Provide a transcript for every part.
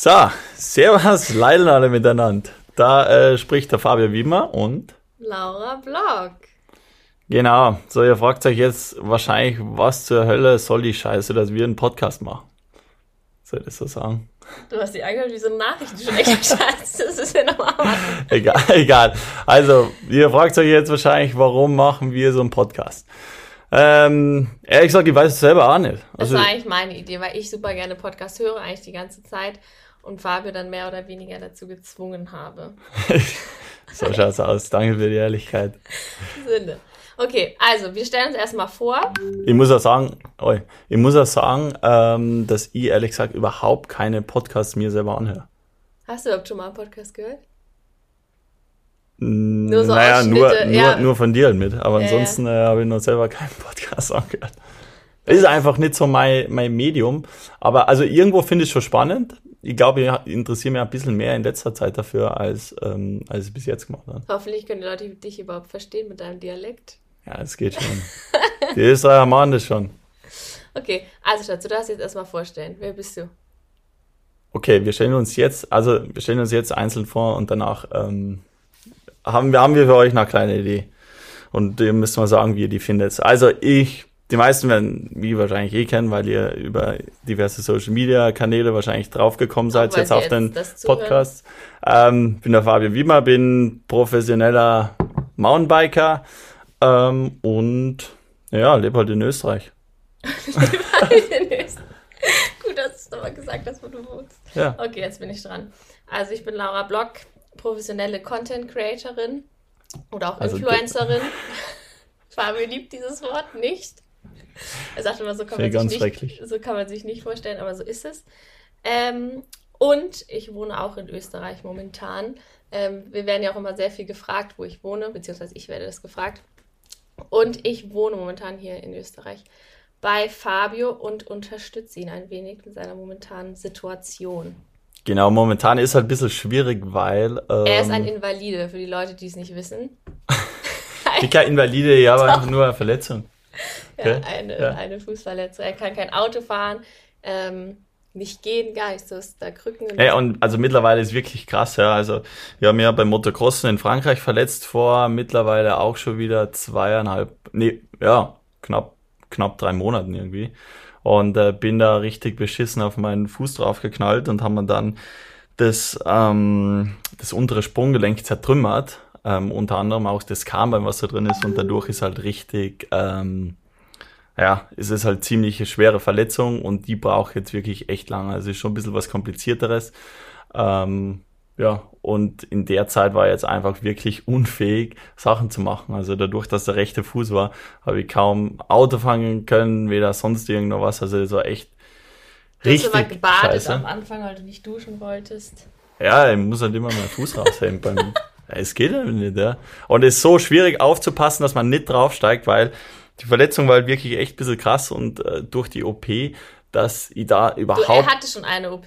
So, servus, Leiden alle miteinander. Da äh, spricht der Fabio Wiemer und Laura Block. Genau, so ihr fragt euch jetzt wahrscheinlich, was zur Hölle soll die Scheiße, dass wir einen Podcast machen? Soll ich das so sagen? Du hast die angehört wie so ein Nachrichtensprecher. das ist ja normal. egal, egal. Also, ihr fragt euch jetzt wahrscheinlich, warum machen wir so einen Podcast? Ähm, ehrlich gesagt, ich weiß es selber auch nicht. Also, das war eigentlich meine Idee, weil ich super gerne Podcast höre, eigentlich die ganze Zeit und Fabio dann mehr oder weniger dazu gezwungen habe. so schaut's aus. Danke für die Ehrlichkeit. Sinne. Okay, also wir stellen uns erstmal vor. Ich muss auch sagen, ich muss auch sagen, ähm, dass ich ehrlich gesagt überhaupt keine Podcasts mir selber anhöre. Hast du überhaupt schon mal einen Podcast gehört? Nur so naja, nur, ja. nur, nur von dir mit. Aber ansonsten äh, habe ich noch selber keinen Podcast angehört. Das ist einfach nicht so mein, mein Medium. Aber also irgendwo finde ich es schon spannend. Ich glaube, ich interessiere mich ein bisschen mehr in letzter Zeit dafür, als, ähm, als ich bis jetzt gemacht habe. Hoffentlich können die Leute dich überhaupt verstehen mit deinem Dialekt. Ja, es geht schon. die Österreicher machen das schon. Okay, also Schatz, du darfst jetzt erstmal vorstellen. Wer bist du? Okay, wir stellen uns jetzt, also wir stellen uns jetzt einzeln vor und danach ähm, haben, wir, haben wir für euch eine kleine Idee. Und ihr müsst mal sagen, wie ihr die findet. Also ich, die meisten werden mich wahrscheinlich eh kennen, weil ihr über diverse Social Media Kanäle wahrscheinlich draufgekommen seid, jetzt auf den Podcast. Ähm, bin der Fabio Wiemer, bin professioneller Mountainbiker ähm, und ja, lebe halt in Österreich. halt in Österreich. Gut, dass du aber gesagt hast, wo du wohnst. Ja. Okay, jetzt bin ich dran. Also ich bin Laura Block, professionelle Content Creatorin oder auch also Influencerin. Fabio liebt dieses Wort nicht. Er sagt immer, so kann, man sich nicht, so kann man sich nicht vorstellen, aber so ist es. Ähm, und ich wohne auch in Österreich momentan. Ähm, wir werden ja auch immer sehr viel gefragt, wo ich wohne, beziehungsweise ich werde das gefragt. Und ich wohne momentan hier in Österreich bei Fabio und unterstütze ihn ein wenig in seiner momentanen Situation. Genau, momentan ist halt ein bisschen schwierig, weil. Ähm, er ist ein ähm, Invalide, für die Leute, die es nicht wissen. Dicker Invalide, ja, aber einfach nur eine Verletzung. Okay? Ja, eine, ja. eine Fußverletzung. Er kann kein Auto fahren, ähm, nicht gehen, gar nicht so ist da Krücken. Ja, und also mittlerweile ist wirklich krass, ja. Also wir haben ja beim Motocrossen in Frankreich verletzt vor mittlerweile auch schon wieder zweieinhalb, nee, ja, knapp, knapp drei Monaten irgendwie und äh, bin da richtig beschissen auf meinen Fuß draufgeknallt und haben dann das, ähm, das untere Sprunggelenk zertrümmert. Ähm, unter anderem auch das Kahnbein, was da drin ist und dadurch ist halt richtig, ähm, ja, ist es halt ziemlich schwere Verletzung und die braucht jetzt wirklich echt lange. Also ist schon ein bisschen was komplizierteres. Ähm, ja, und in der Zeit war er jetzt einfach wirklich unfähig, Sachen zu machen. Also dadurch, dass der rechte Fuß war, habe ich kaum Auto fangen können, weder sonst irgendwas. Also das war echt du richtig. Du hast immer gebadet scheiße. am Anfang, weil du nicht duschen wolltest. Ja, ich muss halt immer meinen Fuß raushängen beim. Es geht nicht, ja. Und es ist so schwierig aufzupassen, dass man nicht draufsteigt, weil die Verletzung war halt wirklich echt ein bisschen krass und äh, durch die OP, dass ich da überhaupt. Du, er hatte schon eine OP.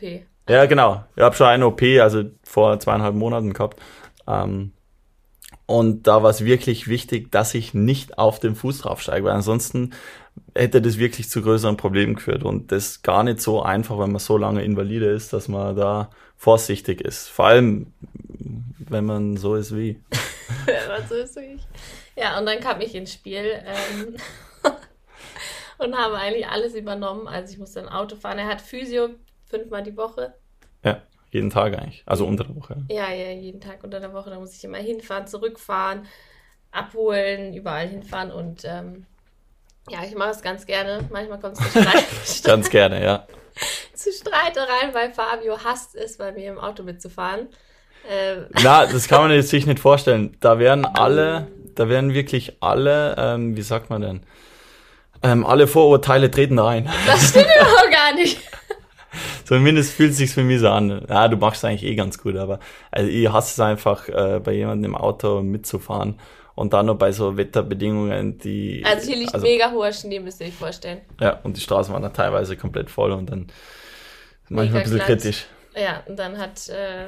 Ja, genau. Ich habe schon eine OP, also vor zweieinhalb Monaten gehabt. Ähm, und da war es wirklich wichtig, dass ich nicht auf den Fuß draufsteige, weil ansonsten hätte das wirklich zu größeren Problemen geführt. Und das ist gar nicht so einfach, wenn man so lange Invalide ist, dass man da vorsichtig ist. Vor allem, wenn man so ist wie. wenn man so ist wie ich. Ja, und dann kam ich ins Spiel ähm, und habe eigentlich alles übernommen. Also ich musste ein Auto fahren. Er hat Physio fünfmal die Woche. Ja, jeden Tag eigentlich. Also unter der Woche. Ja, ja, jeden Tag unter der Woche. Da muss ich immer hinfahren, zurückfahren, abholen, überall hinfahren und ähm, ja, ich mache es ganz gerne. Manchmal kommt es zu Streit. ganz gerne, ja. zu Streitereien, weil Fabio hasst es, bei mir im Auto mitzufahren. Ähm. Na, das kann man sich nicht vorstellen. Da werden alle, da werden wirklich alle, ähm, wie sagt man denn? Ähm, alle Vorurteile treten da ein. Das stimmt überhaupt gar nicht. Zumindest fühlt es sich für mich so an. Ja, du machst es eigentlich eh ganz gut, aber also ich hasse es einfach, äh, bei jemandem im Auto mitzufahren. Und dann noch bei so Wetterbedingungen, die. Also hier liegt also, mega hoher Schnee, müsst ihr euch vorstellen. Ja, und die Straßen waren dann teilweise komplett voll und dann manchmal ein bisschen glatt. kritisch. Ja, und dann hat äh,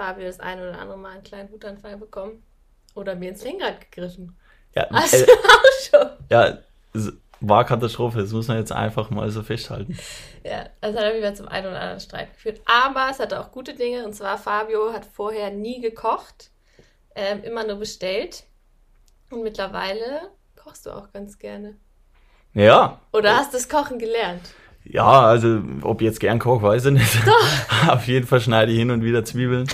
Fabio das eine oder andere Mal einen kleinen Wutanfall bekommen. Oder mir ins Lenkrad gegriffen. Ja, Hast äh, auch schon? Ja, war Katastrophe, das muss man jetzt einfach mal so festhalten. Ja, also hat er wieder zum einen oder anderen Streit geführt. Aber es hatte auch gute Dinge und zwar Fabio hat vorher nie gekocht, ähm, immer nur bestellt. Und mittlerweile kochst du auch ganz gerne. Ja. Oder hast du das Kochen gelernt? Ja, also ob ich jetzt gern koche, weiß ich nicht. Auf jeden Fall schneide ich hin und wieder Zwiebeln.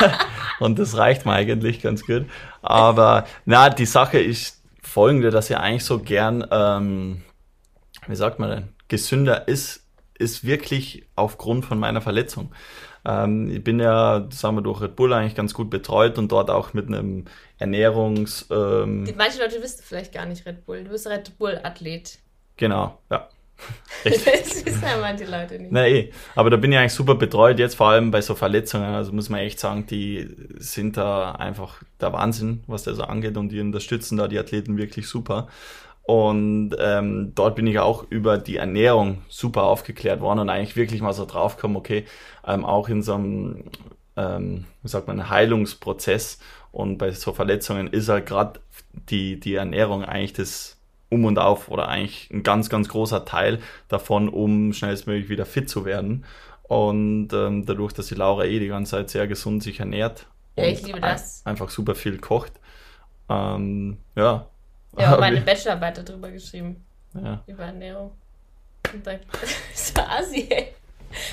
und das reicht mir eigentlich ganz gut. Aber na, die Sache ist folgende, dass ich eigentlich so gern, ähm, wie sagt man denn, gesünder ist, ist wirklich aufgrund von meiner Verletzung. Ähm, ich bin ja, sagen wir, durch Red Bull eigentlich ganz gut betreut und dort auch mit einem Ernährungs... Ähm, Die, manche Leute wissen vielleicht gar nicht Red Bull. Du bist Red Bull-Athlet. Genau, ja. das wissen ja manche Leute nicht. Na eh, aber da bin ich eigentlich super betreut, jetzt vor allem bei so Verletzungen. Also muss man echt sagen, die sind da einfach der Wahnsinn, was das angeht und die unterstützen da die Athleten wirklich super. Und ähm, dort bin ich auch über die Ernährung super aufgeklärt worden und eigentlich wirklich mal so draufgekommen, okay, ähm, auch in so einem, ähm, wie sagt man, Heilungsprozess und bei so Verletzungen ist halt gerade die, die Ernährung eigentlich das um und auf oder eigentlich ein ganz, ganz großer Teil davon, um schnellstmöglich wieder fit zu werden. Und ähm, dadurch, dass die Laura eh die ganze Zeit sehr gesund sich ernährt ja, ich liebe das. einfach super viel kocht, ähm, ja. Ja, meine Bachelorarbeit darüber geschrieben. Ja. Über Ernährung. Und dann, das war assi, ey.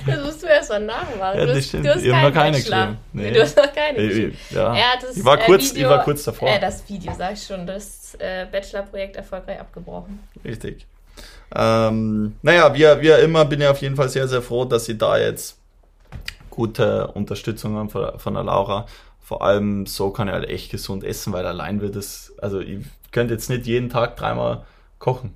Das musst du erst mal nachmachen. Ja, du, hast, du hast ich keinen keine Bachelor. Nee. Du hast noch keine geschrieben. Ja. Er hat das, ich, war kurz, äh, Video, ich war kurz davor. Äh, das Video, sag ich schon. Das äh, Bachelorprojekt erfolgreich abgebrochen. Richtig. Ähm, naja, wie, wie immer bin ich auf jeden Fall sehr, sehr froh, dass sie da jetzt gute Unterstützung haben von, von der Laura. Vor allem so kann er halt echt gesund essen, weil allein wird es, also ich könnte jetzt nicht jeden Tag dreimal kochen.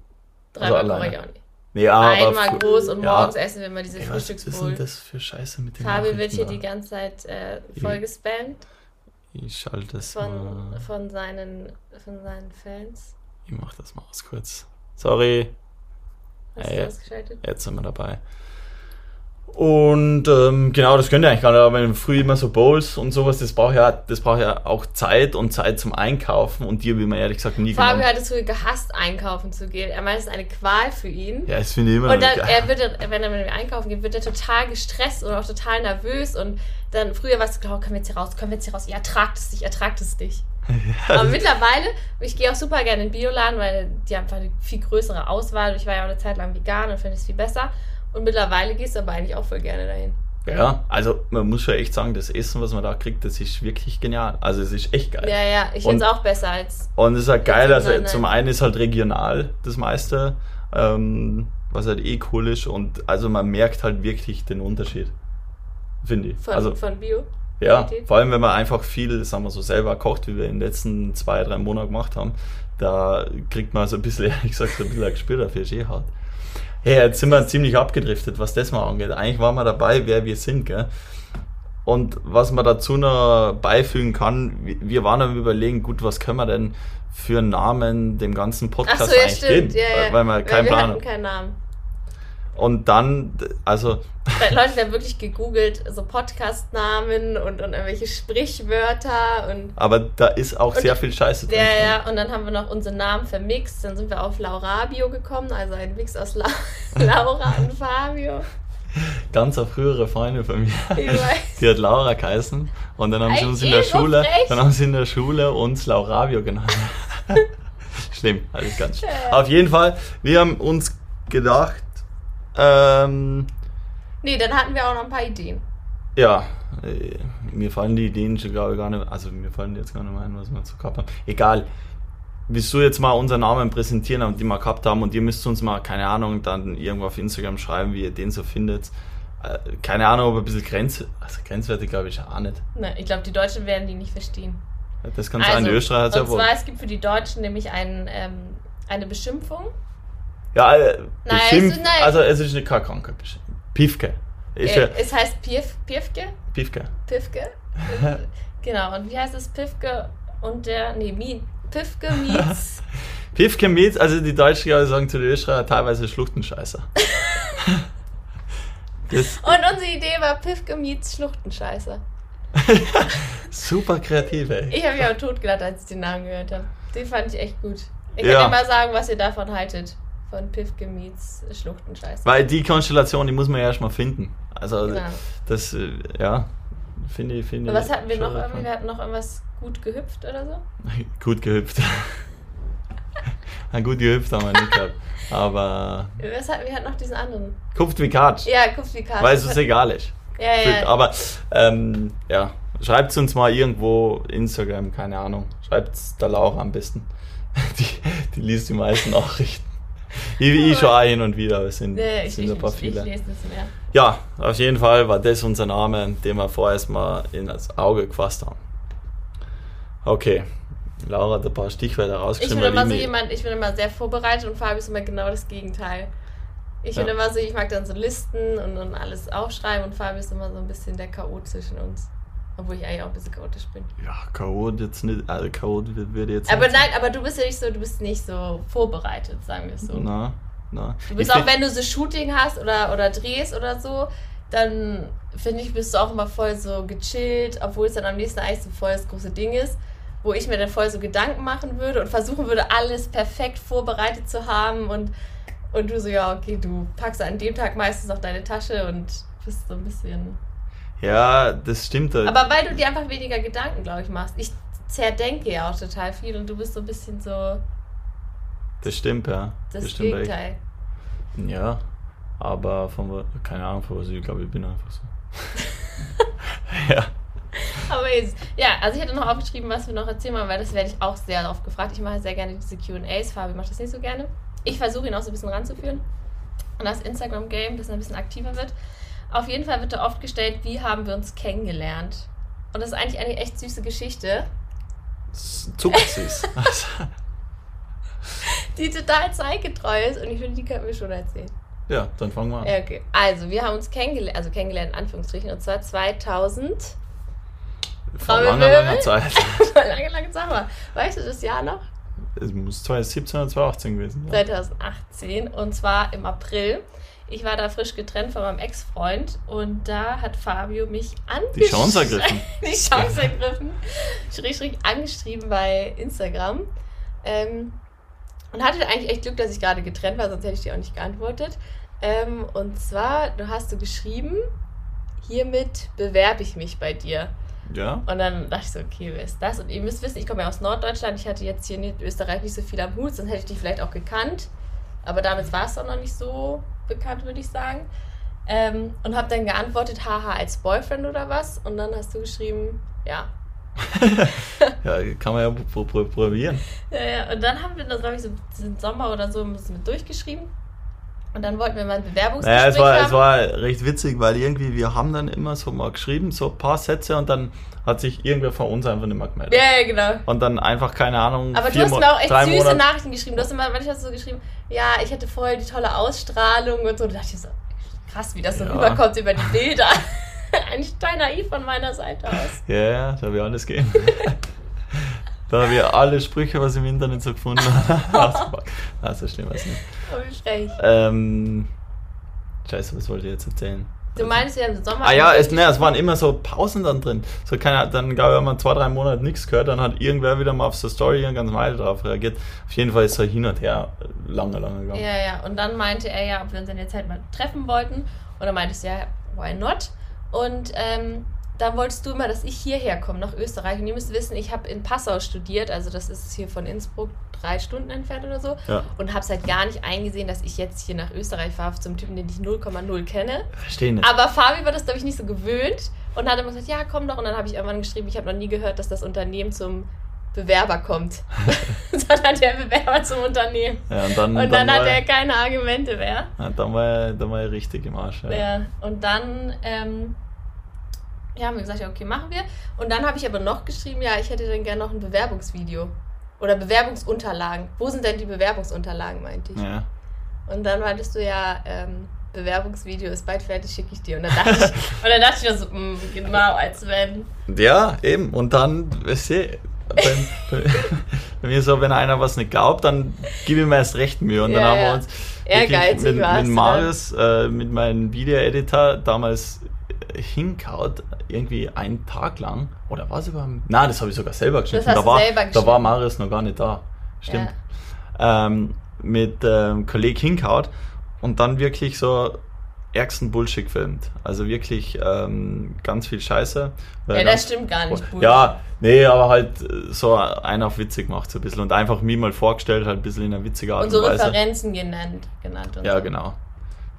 Dreimal also koche nicht. Ja, Einmal aber, groß und ja. morgens essen wir mal diese Frühstücksbowl. Was ist denn das für Scheiße mit dem Fabi wird hier die ganze Zeit äh, voll gespammt. Ich schalte das von, mal. Von seinen, von seinen Fans. Ich mach das mal aus kurz. Sorry. Hast hey, du das geschaltet? Jetzt sind wir dabei. Und ähm, genau, das könnt ihr eigentlich gar nicht, aber wenn früh immer so Bowls und sowas, das braucht ja, das braucht ja auch Zeit und Zeit zum Einkaufen und dir will man ehrlich gesagt nie Fabio hat es früher gehasst, einkaufen zu gehen. Er meint, es ist eine Qual für ihn. Ja, das finde ich immer Und dann, er wird, wenn er mit mir einkaufen geht, wird er total gestresst und auch total nervös und dann früher war es, oh, können wir jetzt hier raus, können wir jetzt hier raus, ihr ertragt es nicht, ertragt es nicht. Ja, aber mittlerweile, ich gehe auch super gerne in den Bioladen, weil die haben einfach eine viel größere Auswahl. Ich war ja auch eine Zeit lang vegan und finde es viel besser. Und mittlerweile gehst du aber eigentlich auch voll gerne dahin. Ja, also man muss schon echt sagen, das Essen, was man da kriegt, das ist wirklich genial. Also es ist echt geil. Ja, ja, ich finde es auch besser als. Und es ist halt geil, also zum einen ist halt regional das meiste, ähm, was halt eh cool ist. Und also man merkt halt wirklich den Unterschied. Finde ich. Von, also, von Bio? Ja, vor allem wenn man einfach viel, sagen wir so, selber kocht, wie wir in den letzten zwei, drei Monaten gemacht haben, da kriegt man so ein bisschen, ehrlich gesagt, so ein bisschen ein Gespür dafür, ist eh hart. Hey, jetzt sind wir ziemlich abgedriftet, was das mal angeht. Eigentlich waren wir dabei, wer wir sind, gell? Und was man dazu noch beifügen kann, wir waren am überlegen, gut, was können wir denn für einen Namen dem ganzen Podcast Ach so, ja, eigentlich stimmt. geben? Ja, ja. Weil, wir keinen Plan haben. keinen Namen. Und dann, also. Leute haben wirklich gegoogelt, so Podcast-Namen und, und irgendwelche Sprichwörter und. Aber da ist auch sehr viel Scheiße drin. Ja, ja, und dann haben wir noch unsere Namen vermixt. Dann sind wir auf Laurabio gekommen, also ein Mix aus La Laura und Fabio. Ganz auf frühere Freunde von mir. Die hat Laura geheißen. Und dann haben sie uns in der Schule, dann haben sie in der Schule uns Laurabio genannt. Schlimm, alles ganz schlimm. Ja. Auf jeden Fall, wir haben uns gedacht, ähm, nee, dann hatten wir auch noch ein paar Ideen. Ja, äh, mir fallen die Ideen schon glaube ich gar nicht, also mir fallen jetzt gar nicht mehr ein, was wir zu gehabt haben. Egal. Willst du jetzt mal unseren Namen präsentieren, die wir gehabt haben und ihr müsst uns mal, keine Ahnung, dann irgendwo auf Instagram schreiben, wie ihr den so findet. Äh, keine Ahnung, ob ein bisschen Grenz, also grenzwertig glaube ich auch nicht. Nein, ich glaube, die Deutschen werden die nicht verstehen. Das kann also, sein, die Österreicher hat ja wohl. Und zwar, es gibt für die Deutschen nämlich ein, ähm, eine Beschimpfung ja, äh, nein, beschimpft, es also es ist keine Krankheit. Pifke. Ist äh, es heißt Pief, Piefke? Pifke. Pifke. genau, und wie heißt es Pifke und der, nee, Mi, Pifke Mietz. Pifke Mietz, also die Deutschen sagen zu den Österreicher teilweise Schluchtenscheißer. und unsere Idee war Pifke Mietz Schluchtenscheißer. Super kreativ, ey. Ich habe mich auch totgelacht, als ich den Namen gehört habe. Den fand ich echt gut. Ich ja. kann dir mal sagen, was ihr davon haltet von Pifke meets Schluchtenscheiß. Weil die Konstellation, die muss man ja erstmal finden. Also genau. das, äh, ja, finde ich, finde Was hatten wir noch irgendwie? Wir hatten noch irgendwas gut gehüpft oder so? gut gehüpft. gut gehüpft haben wir nicht gehabt. Aber. Was hat, wir hatten noch diesen anderen. Kupft wie Katsch. Ja, kupft wie Katsch. Weil es ist egal ist. Ja, ja. Aber, ähm, ja. Schreibt es uns mal irgendwo Instagram, keine Ahnung. Schreibt es der Laura am besten. Die, die liest die meisten Nachrichten. Ich, ich schon auch hin und wieder, es sind, nee, sind ich, ein paar ich, viele. Ich lese das mehr. Ja, auf jeden Fall war das unser Name, den wir vorerst mal in das Auge gefasst haben. Okay, Laura hat ein paar Stichwörter rausgeschrieben. Ich bin immer so jemand, ich bin immer sehr vorbereitet und Fabi ist immer genau das Gegenteil. Ich ja. bin immer so, ich mag dann so Listen und, und alles aufschreiben und Fabi ist immer so ein bisschen der K.O. zwischen uns. Obwohl ich eigentlich auch ein bisschen chaotisch bin. Ja, chaot jetzt nicht, also chaot wird jetzt Aber nein, aber du bist ja nicht so, du bist nicht so vorbereitet, sagen wir es so. Na, na. Du bist ich auch, wenn du so Shooting hast oder, oder drehst oder so, dann finde ich, bist du auch immer voll so gechillt, obwohl es dann am nächsten eigentlich so voll das große Ding ist, wo ich mir dann voll so Gedanken machen würde und versuchen würde, alles perfekt vorbereitet zu haben und, und du so, ja, okay, du packst an dem Tag meistens noch deine Tasche und bist so ein bisschen ja, das stimmt. Halt. Aber weil du dir einfach weniger Gedanken, glaube ich, machst. Ich zerdenke ja auch total viel und du bist so ein bisschen so. Das stimmt, ja. Das, das stimmt Gegenteil. Echt. Ja, aber von keine Ahnung, von was ich glaube, ich bin einfach so. ja. Aber jetzt, ja, also ich hatte noch aufgeschrieben, was wir noch erzählen wollen, weil das werde ich auch sehr oft gefragt. Ich mache sehr gerne diese QAs. Fabi macht das nicht so gerne. Ich versuche ihn auch so ein bisschen ranzuführen. Und das Instagram-Game, dass er ein bisschen aktiver wird. Auf jeden Fall wird da oft gestellt, wie haben wir uns kennengelernt. Und das ist eigentlich eine echt süße Geschichte. Zuckersüß. die total zeitgetreu ist und ich finde, die können wir schon erzählen. Ja, dann fangen wir an. Ja, okay. Also, wir haben uns kennengelernt, also kennengelernt in Anführungsstrichen, und zwar 2000. Vor langer, langer Zeit. lange, lange Zeit. Mal. Weißt du das Jahr noch? Es muss 2017 oder 2018 gewesen sein. 2018 und zwar im April. Ich war da frisch getrennt von meinem Ex-Freund und da hat Fabio mich angeschrieben. Die Chance ergriffen. die Chance ergriffen. Schräg, schräg angeschrieben bei Instagram. Ähm, und hatte eigentlich echt Glück, dass ich gerade getrennt war, sonst hätte ich dir auch nicht geantwortet. Ähm, und zwar, du hast du geschrieben, hiermit bewerbe ich mich bei dir. Ja. Und dann dachte ich so, okay, wer ist das? Und ihr müsst wissen, ich komme ja aus Norddeutschland. Ich hatte jetzt hier in Österreich nicht so viel am Hut, sonst hätte ich dich vielleicht auch gekannt. Aber damals war es doch noch nicht so bekannt, würde ich sagen. Ähm, und habe dann geantwortet, haha, als Boyfriend oder was? Und dann hast du geschrieben, ja. ja, kann man ja probieren. Ja, ja, und dann haben wir das, glaube ich, so im Sommer oder so ein bisschen mit durchgeschrieben. Und dann wollten wir mal ein Bewerbungsgespräch naja, es war, haben. es war recht witzig, weil irgendwie, wir haben dann immer so mal geschrieben, so ein paar Sätze und dann hat sich irgendwer von uns einfach nicht mehr gemeldet. Ja, ja genau. Und dann einfach, keine Ahnung, Aber du hast mir auch echt süße Monate. Nachrichten geschrieben. Du hast immer, manchmal hast du so geschrieben, ja, ich hatte voll die tolle Ausstrahlung und so. Da dachte ich so, krass, wie das so ja. rüberkommt über die Bilder. Ein Stein naiv von meiner Seite aus. Ja, ja, da wir alles gehen. da wir alle Sprüche, was ich im Internet so gefunden habe, Also stimmt was nicht. Oh, frech. Ähm, scheiße, was wollte ich jetzt erzählen? Du meinst ja im Sommer. Ah ja, es, ne, es waren immer so Pausen dann drin. So keine, dann gab es mal zwei, drei Monate nichts gehört, dann hat irgendwer wieder mal auf so Story ganz Meile drauf reagiert. Auf jeden Fall ist er hin und her lange, lange gegangen. Ja, ja. Und dann meinte er ja, ob wir uns in der Zeit mal treffen wollten. Und dann meinte ich ja, why not? Und ähm, dann wolltest du immer, dass ich hierher komme, nach Österreich. Und ihr müsst wissen, ich habe in Passau studiert, also das ist hier von Innsbruck drei Stunden entfernt oder so. Ja. Und habe es halt gar nicht eingesehen, dass ich jetzt hier nach Österreich fahre zum Typen, den ich 0,0 kenne. Verstehe nicht. Aber Fabi war das, glaube ich, nicht so gewöhnt und hat immer gesagt, ja, komm doch. Und dann habe ich irgendwann geschrieben, ich habe noch nie gehört, dass das Unternehmen zum Bewerber kommt, sondern der Bewerber zum Unternehmen. Ja, und dann, und dann, dann hat er keine Argumente mehr. Ja, dann, war er, dann war er richtig im Arsch. Ja, ja und dann ähm, ja, haben wir gesagt, ja, okay, machen wir. Und dann habe ich aber noch geschrieben, ja, ich hätte dann gerne noch ein Bewerbungsvideo. Oder Bewerbungsunterlagen. Wo sind denn die Bewerbungsunterlagen, meinte ich. Ja. Und dann meintest du ja, ähm, Bewerbungsvideo ist bald fertig, schicke ich dir. Und dann dachte ich, und dann dachte ich mir so, mh, mm, genau, als wenn. Ja, eben. Und dann, weißt du, bei, bei, mir so, wenn einer was nicht glaubt, dann gib ihm erst recht Mühe. Und ja, dann haben wir uns Ehrgeizig mit, mit Marius, äh, mit meinem Video-Editor damals hinkaut, irgendwie einen Tag lang. Oder war es über. Nein, das habe ich sogar selber geschnitten. Da war, da war Marius noch gar nicht da. Stimmt. Ja. Ähm, mit ähm, Kollege hinkaut und dann wirklich so ärgsten Bullshit gefilmt. Also wirklich ähm, ganz viel Scheiße. Ja, das stimmt gar nicht. Bullshit. Ja, nee, aber halt so einer auf witzig macht so ein bisschen und einfach mir mal vorgestellt, halt ein bisschen in einer witzigen Art und, und Weise. Und so Referenzen genannt. genannt ja, so. genau.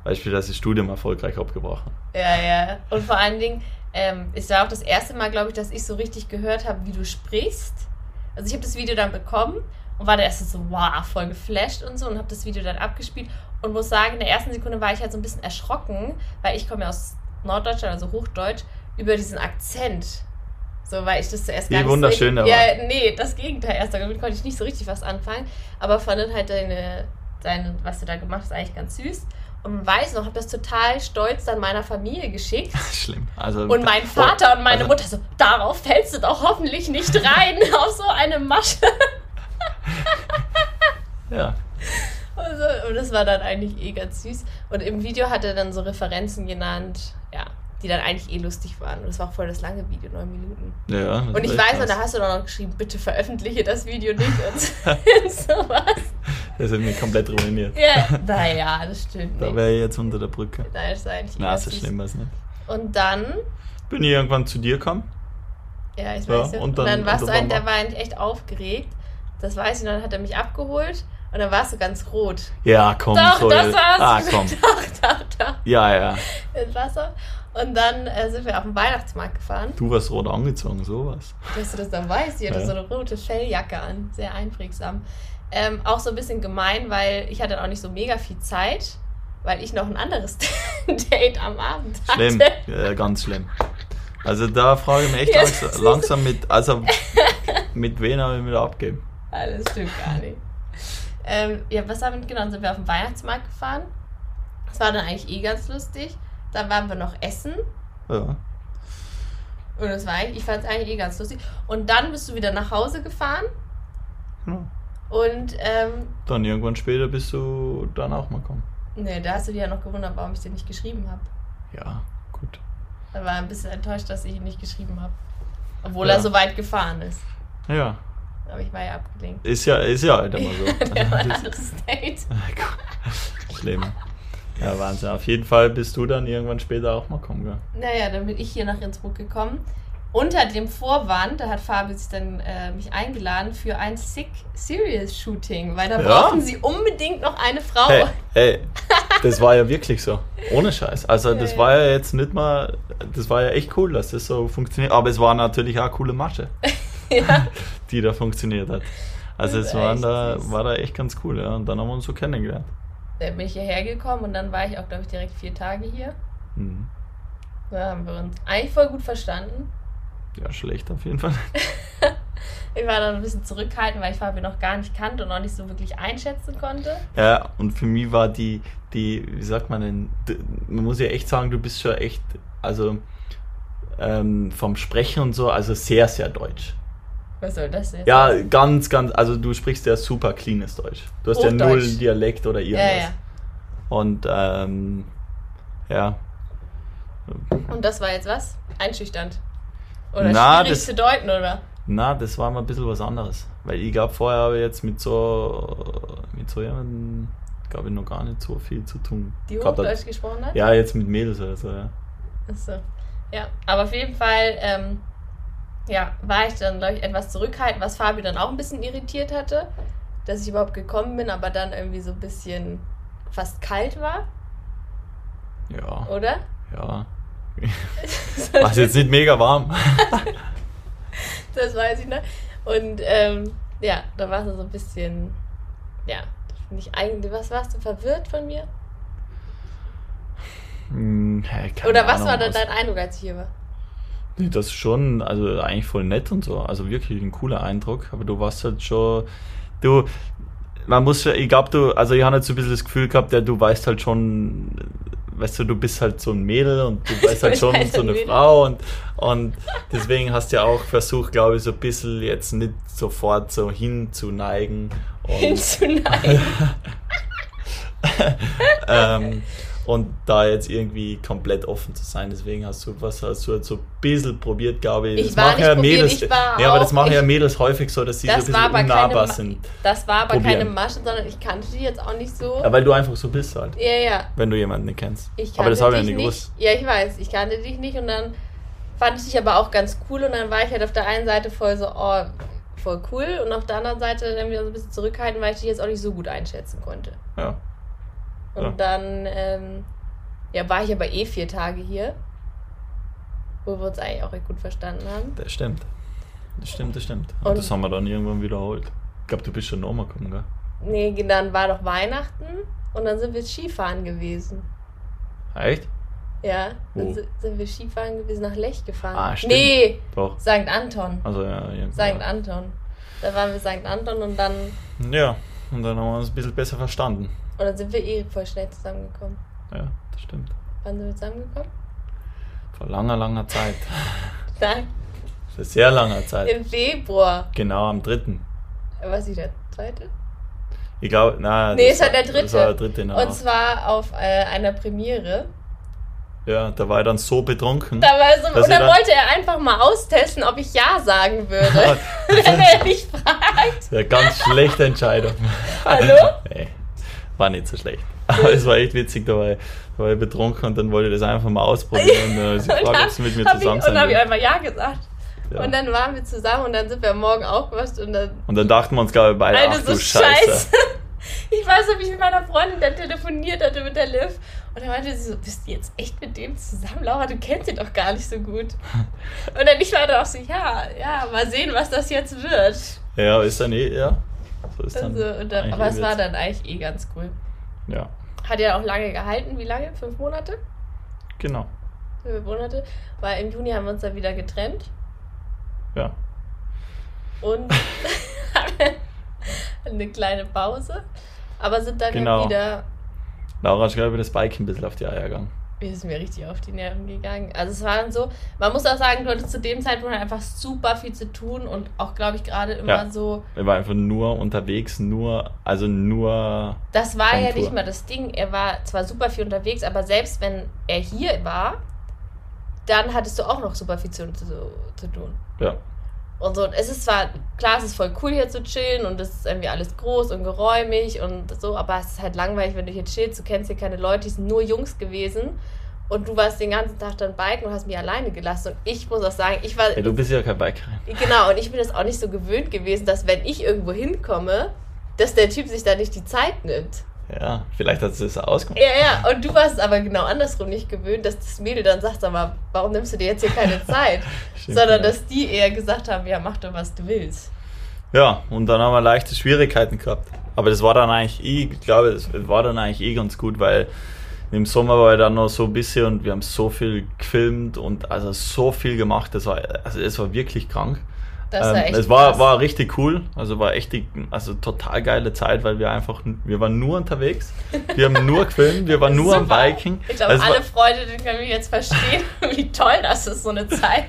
Beispiel, dass das Studium erfolgreich abgebrochen. Ja, ja. Und vor allen Dingen, ähm, es war auch das erste Mal, glaube ich, dass ich so richtig gehört habe, wie du sprichst. Also ich habe das Video dann bekommen und war der erste so, wow, voll geflasht und so und habe das Video dann abgespielt und muss sagen, in der ersten Sekunde war ich halt so ein bisschen erschrocken, weil ich komme ja aus Norddeutschland, also Hochdeutsch, über diesen Akzent. So, weil ich das zuerst gar Wie nicht wunderschön, so richtig, Ja, nee, das Gegenteil erst. Damit konnte ich nicht so richtig was anfangen. Aber fand halt deine, deine, was du da gemacht hast, eigentlich ganz süß. Und weiß noch, habe das total stolz dann meiner Familie geschickt. Schlimm. Also, und mein Vater und meine also, Mutter so, darauf fällst du doch hoffentlich nicht rein, auf so eine Masche. ja. Also, und das war dann eigentlich eh ganz süß. Und im Video hat er dann so Referenzen genannt, ja, die dann eigentlich eh lustig waren. Und das war auch voll das lange Video, neun Minuten. Ja. Und ich weiß noch, da hast du dann noch geschrieben, bitte veröffentliche das Video nicht und sowas. Das hat mich komplett ruiniert. Ja, naja, das stimmt. Da wäre ich jetzt unter der Brücke. Da ist eigentlich Na, so schlimm war es nicht. Und dann. Bin ich irgendwann zu dir gekommen. Ja, ich weiß ja. Und dann, und dann warst und du ein, der war eigentlich echt aufgeregt. Das weiß ich, und dann hat er mich abgeholt und dann warst du ganz rot. Ja, komm. Doch, so, das war's. Ah, komm. Doch, doch, doch. Ja, ja. Ins Wasser. Und dann äh, sind wir auf den Weihnachtsmarkt gefahren. Du warst rot angezogen, sowas. Dass du das dann weißt, ich hatte ja. so eine rote Felljacke an. Sehr einprägsam. Ähm, auch so ein bisschen gemein, weil ich hatte auch nicht so mega viel Zeit, weil ich noch ein anderes Date am Abend hatte. Schlimm, ja, ganz schlimm. Also da frage ich mich echt ja, langsam, langsam, mit, also mit wem habe ich wieder abgeben? Alles stimmt gar nicht. Ähm, ja, was haben wir genau? Sind wir auf den Weihnachtsmarkt gefahren. Das war dann eigentlich eh ganz lustig. Dann waren wir noch essen. Ja. Und das war eigentlich, ich fand es eigentlich eh ganz lustig. Und dann bist du wieder nach Hause gefahren. Ja. Und ähm, dann irgendwann später bist du dann auch mal kommen. Nee, da hast du dir ja noch gewundert, warum ich dir nicht geschrieben habe. Ja, gut. Er war ein bisschen enttäuscht, dass ich ihn nicht geschrieben habe. Obwohl ja. er so weit gefahren ist. Ja. Aber ich war ja abgelenkt. Ist ja, ist ja halt immer so. Der war ein anderes Date. Schlimm. Ja, Wahnsinn. Auf jeden Fall bist du dann irgendwann später auch mal kommen, gell? Naja, dann bin ich hier nach Innsbruck gekommen. Unter dem Vorwand, da hat Fabi sich dann äh, mich eingeladen für ein Sick Serious Shooting, weil da ja. brauchen sie unbedingt noch eine Frau. Hey, hey, das war ja wirklich so. Ohne Scheiß. Also das war ja jetzt nicht mal, das war ja echt cool, dass das so funktioniert. Aber es war natürlich auch eine coole Masche. ja. die da funktioniert hat. Also es waren da, war da echt ganz cool, ja. Und dann haben wir uns so kennengelernt. Da bin ich hierher gekommen und dann war ich auch, glaube ich, direkt vier Tage hier. Mhm. Da haben wir uns eigentlich voll gut verstanden. Ja, schlecht auf jeden Fall. ich war dann ein bisschen zurückhaltend, weil ich Fabi noch gar nicht kannte und noch nicht so wirklich einschätzen konnte. Ja, und für mich war die, die, wie sagt man denn, man muss ja echt sagen, du bist schon echt, also ähm, vom Sprechen und so, also sehr, sehr deutsch. Was soll das jetzt? Ja, ganz, ganz, also du sprichst ja super cleanes Deutsch. Du hast ja null Dialekt oder irgendwas. Ja, ja. Und ähm, ja. Und das war jetzt was? Einschüchternd. Oder na, schwierig das, zu deuten, oder? Na, das war mal ein bisschen was anderes. Weil ich glaube, vorher habe ich jetzt mit so mit so jemandem, glaube ich, noch gar nicht so viel zu tun. Die Hochdeutsch gesprochen hat? Ja, jetzt mit Mädels oder so, ja. Achso. Ja, aber auf jeden Fall ähm, ja, war ich dann, glaube ich, etwas zurückhaltend, was Fabi dann auch ein bisschen irritiert hatte, dass ich überhaupt gekommen bin, aber dann irgendwie so ein bisschen fast kalt war. Ja. Oder? Ja. war es jetzt nicht mega warm. das weiß ich noch. Und ähm, ja, da war es so ein bisschen, ja, finde ich eigentlich, was warst du verwirrt von mir? Hm, Oder was Ahnung, war dann dein Eindruck, als ich hier war? Das schon, also eigentlich voll nett und so. Also wirklich ein cooler Eindruck. Aber du warst halt schon, du, man muss, ich glaube, du, also ich habe jetzt so ein bisschen das Gefühl gehabt, ja, du weißt halt schon, weißt du, du bist halt so ein Mädel und du weißt halt schon so eine Mädel. Frau und, und deswegen hast du ja auch versucht, glaube ich, so ein bisschen jetzt nicht sofort so hinzuneigen. hinzuneigen. ähm, und da jetzt irgendwie komplett offen zu sein. Deswegen hast du was hast du so ein bisschen probiert, glaube ich. Das ich machen ja probiert, Mädels. ja, aber das machen ja Mädels häufig so, dass sie so ein bisschen unnahbar sind. Das war aber probieren. keine Masche, sondern ich kannte die jetzt auch nicht so. Ja, weil du einfach so bist halt. Ja, ja. Wenn du jemanden nicht kennst. Ich aber das habe ich ja nicht gewusst. Ja, ich weiß, ich kannte dich nicht und dann fand ich dich aber auch ganz cool und dann war ich halt auf der einen Seite voll so, oh, voll cool und auf der anderen Seite dann wieder so ein bisschen zurückhalten, weil ich dich jetzt auch nicht so gut einschätzen konnte. Ja. Und ja. dann ähm, ja, war ich aber eh vier Tage hier, wo wir uns eigentlich auch recht gut verstanden haben. Das stimmt. Das stimmt, das stimmt. Und, und das haben wir dann irgendwann wiederholt. Ich glaube, du bist schon nochmal gekommen, gell? Nee, dann war doch Weihnachten und dann sind wir Skifahren gewesen. Echt? Ja, dann sind wir Skifahren gewesen, nach Lech gefahren. Ah, stimmt. Nee, Doch. St. Anton. Also ja, St. Anton. Da waren wir St. Anton und dann. Ja, und dann haben wir uns ein bisschen besser verstanden. Und dann sind wir eh voll schnell zusammengekommen. Ja, das stimmt. Wann sind wir zusammengekommen? Vor langer, langer Zeit. Nein. Vor sehr langer Zeit. Im Februar. Genau, am 3. Was ist der zweite? Ich glaube, na. Nee, es war der dritte. Das war der dritte, genau. Und zwar auf äh, einer Premiere. Ja, da war er dann so betrunken. Da war so, und dann, dann wollte er einfach mal austesten, ob ich Ja sagen würde. wenn er mich fragt. Ja, ganz schlechte Entscheidung. Hallo? Nee, war nicht so schlecht. Aber es war echt witzig, da war, ich, da war ich betrunken und dann wollte ich das einfach mal ausprobieren. Und dann sie ob sie mit mir zusammen sind. Und dann habe ich einfach Ja gesagt. Ja. Und dann waren wir zusammen und dann sind wir am Morgen aufgewacht und dann. Und dann dachten wir uns, glaube ich, beide, ach so Scheiße. Scheiße. Ich weiß, ob ich mit meiner Freundin dann telefoniert hatte mit der Liv. Und dann meinte sie so, bist du jetzt echt mit dem zusammen? Laura, du kennst ihn doch gar nicht so gut. Und dann ich war dann auch so, ja, ja, mal sehen, was das jetzt wird. Ja, ist dann eh, ja. So ist dann. Also, dann aber es war dann eigentlich eh ganz cool. Ja. Hat ja auch lange gehalten. Wie lange? Fünf Monate? Genau. Fünf Monate. Weil im Juni haben wir uns dann wieder getrennt. Ja. Und eine kleine Pause. Aber sind dann genau. wieder Laura ich, das Bike ein bisschen auf die Eier gegangen. Sind mir richtig auf die Nerven gegangen. Also es war dann so, man muss auch sagen, du hattest zu dem Zeitpunkt einfach super viel zu tun und auch, glaube ich, gerade immer ja. so. Er war einfach nur unterwegs, nur, also nur. Das war ja Tour. nicht mal das Ding. Er war zwar super viel unterwegs, aber selbst wenn er hier war, dann hattest du auch noch super viel zu, zu, zu tun. Ja. Und so, es ist zwar, klar, es ist voll cool hier zu chillen und es ist irgendwie alles groß und geräumig und so, aber es ist halt langweilig, wenn du hier chillst, du kennst hier keine Leute, die sind nur Jungs gewesen und du warst den ganzen Tag dann biken und hast mich alleine gelassen und ich muss auch sagen, ich war... Ja, du bist ja kein Bikerin. Genau, und ich bin das auch nicht so gewöhnt gewesen, dass wenn ich irgendwo hinkomme, dass der Typ sich da nicht die Zeit nimmt. Ja, vielleicht hat sie es ausgemacht. Ja, ja, und du warst aber genau andersrum nicht gewöhnt, dass das Mädel dann sagt, aber warum nimmst du dir jetzt hier keine Zeit? Sondern dass die eher gesagt haben, ja, mach doch, was du willst. Ja, und dann haben wir leichte Schwierigkeiten gehabt. Aber das war dann eigentlich eh, ich glaube, das war dann eigentlich eh ganz gut, weil im Sommer war ich dann noch so ein bisschen und wir haben so viel gefilmt und also so viel gemacht, das war, also es war wirklich krank. Das ähm, es war, war richtig cool, also war echt die, also total geile Zeit, weil wir einfach, wir waren nur unterwegs, wir haben nur gefilmt, wir waren nur am Biking. Ich glaube, also alle Freunde, die können mich jetzt verstehen, wie toll das ist, so eine Zeit.